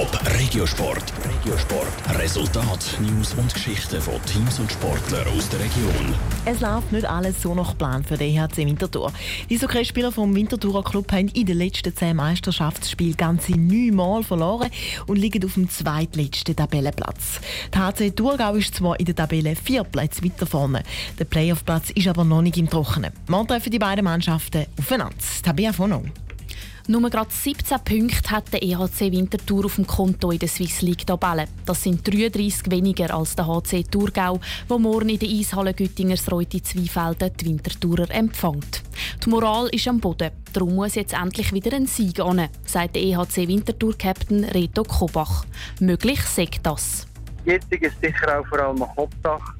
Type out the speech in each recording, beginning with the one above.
Top Regiosport. Regiosport. Resultat, News und Geschichten von Teams und Sportlern aus der Region. Es läuft nicht alles so nach Plan für den EHC Winterthur. Die Hockeyspieler vom Winterthurer Club haben in den letzten zehn Meisterschaftsspielen ganze neun Mal verloren und liegen auf dem zweitletzten Tabellenplatz. Die HC Thurgau ist zwar in der Tabelle vier Plätze weiter vorne. Der Playoff-Platz ist aber noch nicht im Trockenen. Morgen treffen die beiden Mannschaften aufeinander. Tabea Fono. Nur gerade 17 Punkte hat der EHC Winterthur auf dem Konto in der Swiss League Tabelle. Das sind 33 weniger als der HC Thurgau, wo morgen in der Eishalle Göttingers Reute Zweifelden die Winterthurer empfängt. Die Moral ist am Boden. Darum muss jetzt endlich wieder ein Sieg an, sagt der EHC Winterthur-Captain Reto Kobach. Möglich sagt das. Jetzt ist sicher auch vor allem Hauptsache,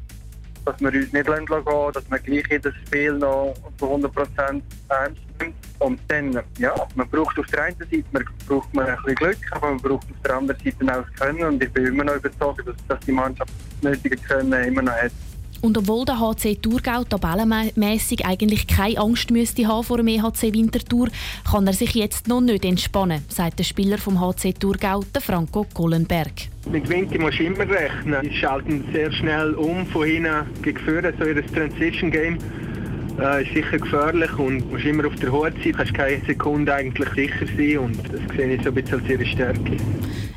dass wir uns nicht lassen, dass wir gleich jedes Spiel noch zu 100% ernst nehmen. Und dann, ja, man braucht auf der einen Seite man braucht man ein bisschen Glück, aber man braucht auf der anderen Seite auch das Können. Und ich bin immer noch überzeugt, dass, dass die Mannschaft das nötige Können immer noch hat. Und obwohl der HC Thurgau tabellenmässig eigentlich keine Angst müsste haben vor dem EHC Winterthur, kann er sich jetzt noch nicht entspannen, sagt der Spieler vom HC Thurgau, der Franco Gollenberg. Mit Winter musst du immer rechnen. Sie schalten sehr schnell um von hinten gegen vorne, so ihr Transition Game äh, ist sicher gefährlich und musst immer auf der Hut sein. Du kannst keine Sekunde eigentlich sicher sein und das sehe ich so ein bisschen als ihre Stärke.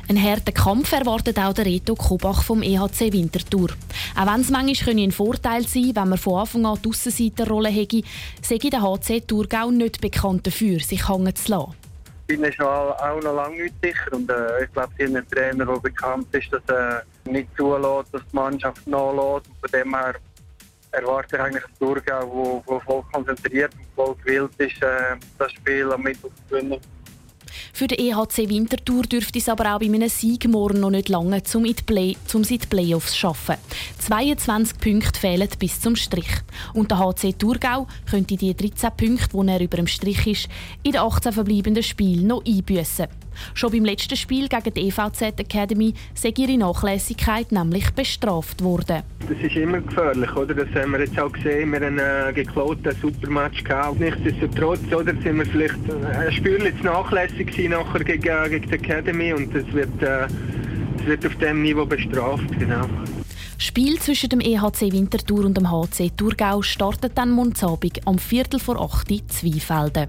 Ein harten Kampf erwartet auch der Reto Kobach vom EHC Winterthur. Auch wenn es manchmal ein Vorteil sein wenn man von Anfang an die Aussenseiterrolle hätte, sei der HC Thurgau nicht bekannt dafür, sich hängen zu lassen. Ich bin schon auch noch lange nicht sicher und äh, ich glaube, einen Trainer, der bekannt ist, dass er nicht zulässt, dass die Mannschaft nachlässt. Von dem her erwarte ich eigentlich ein Thurgau, wo, wo voll konzentriert und voll gewillt ist, äh, das Spiel am Mittwoch zu gewinnen. Für den EHC Winterthur dürfte es aber auch bei einem Sieg morgen noch nicht lange, um in die, Play um die Playoffs zu schaffen. 22 Punkte fehlen bis zum Strich. Und der HC Thurgau könnte die 13 Punkte, die er über dem Strich ist, in den 18 verbleibenden Spielen noch einbüßen. Schon beim letzten Spiel gegen die EVZ Academy sei ihre Nachlässigkeit nämlich bestraft worden. Das ist immer gefährlich, oder? Das haben wir jetzt auch gesehen. Wir haben einen äh, geklauten Supermatch gehabt. Nichtsdestotrotz, oder? Sind wir vielleicht äh, ein Spürchen zu nachlässig gewesen nachher gegen, äh, gegen die Academy und das wird, äh, das wird auf diesem Niveau bestraft, genau. Spiel zwischen dem EHC Winterthur und dem HC Thurgau startet dann Montabig am Viertel vor 8 Uhr Zweifelden.